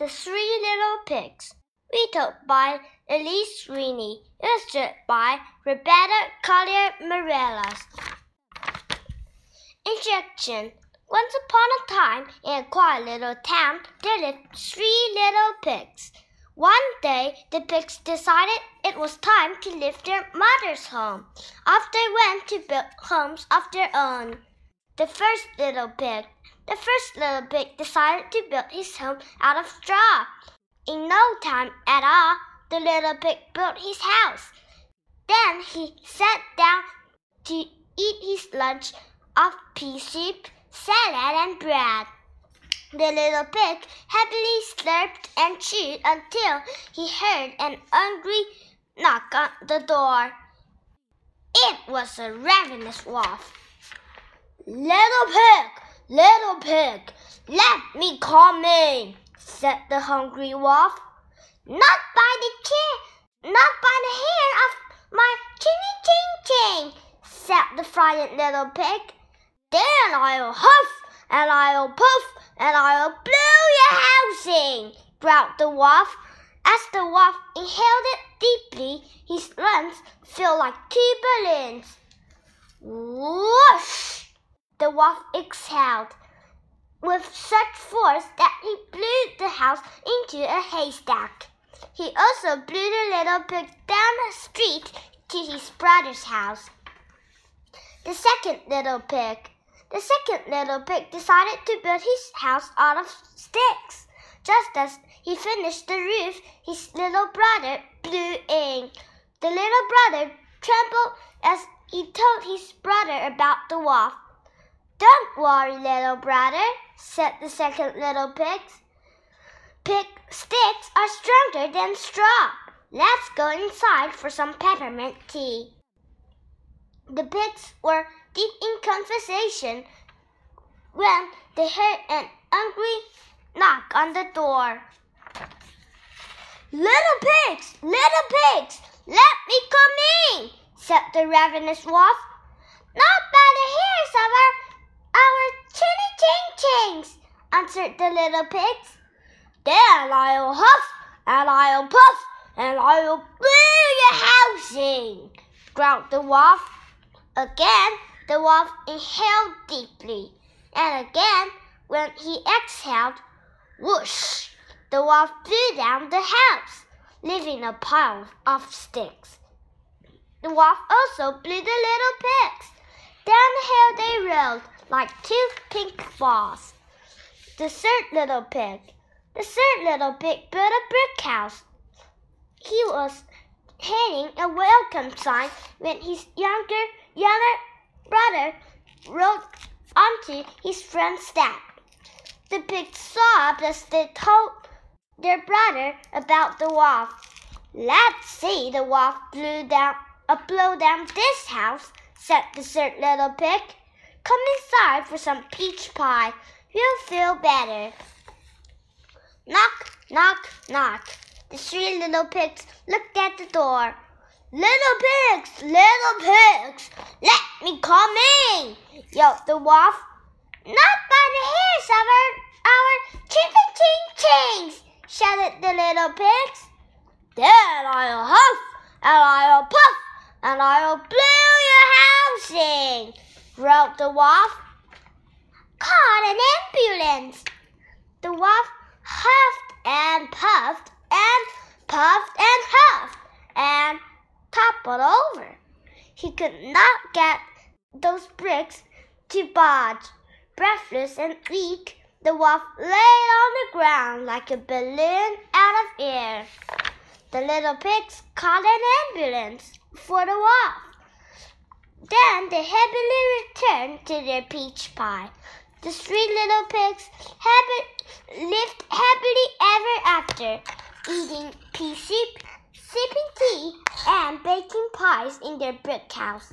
The Three Little Pigs. Retold by Elise Sweeney. Illustrated by Roberta Collier Morales. Introduction. Once upon a time, in a quiet little town, there lived three little pigs. One day, the pigs decided it was time to leave their mother's home. Off they went to build homes of their own. The first little pig. The first little pig decided to build his home out of straw. In no time at all, the little pig built his house. Then he sat down to eat his lunch of pea soup, salad, and bread. The little pig happily slurped and chewed until he heard an angry knock on the door. It was a ravenous wolf. Little pig, little pig, let me come in, said the hungry wolf. Not by the chin, not by the hair of my chinny chin chin, said the frightened little pig. Then I'll huff and I'll puff and I'll blow your house in, growled the wolf. As the wolf inhaled it deeply, his lungs felt like two balloons. Whoosh! The wolf exhaled with such force that he blew the house into a haystack. He also blew the little pig down the street to his brother's house. The second little pig. The second little pig decided to build his house out of sticks. Just as he finished the roof, his little brother blew in. The little brother trembled as he told his brother about the wolf. Don't worry, little brother, said the second little pig. Pig sticks are stronger than straw. Let's go inside for some peppermint tea. The pigs were deep in conversation when they heard an angry knock on the door. Little pigs, little pigs, let me come in, said the ravenous wolf. The hairs of our, our chinny ching chings, answered the little pigs. Then I'll huff and I'll puff and I'll blow your house in, growled the wolf. Again, the wolf inhaled deeply, and again, when he exhaled, whoosh, the wolf blew down the house, leaving a pile of sticks. The wolf also blew the little pigs. Down the hill they rolled like two pink balls. The third little pig. The third little pig built a brick house. He was hanging a welcome sign when his younger younger brother rode onto his front step. The pig sobbed as they told their brother about the wolf. Let's see the wolf blew down, uh, blow down this house, said the third little pig. Come inside for some peach pie. You'll feel better. Knock, knock, knock. The three little pigs looked at the door. Little pigs, little pigs, let me come in, yelled the wolf. Not by the hairs of our, our chicken ching chings, shouted the little pigs. Then I'll huff and I'll puff and I'll blow your house in, growled the wolf. Call an ambulance. The wolf huffed and puffed and puffed and huffed and toppled over. He could not get those bricks to budge. Breathless and weak, the wolf lay on the ground like a balloon out of air. The little pigs called an ambulance for the wolf. Then they happily returned to their peach pie. The three little pigs happy, lived happily ever after, eating pea soup sipping tea and baking pies in their brick house.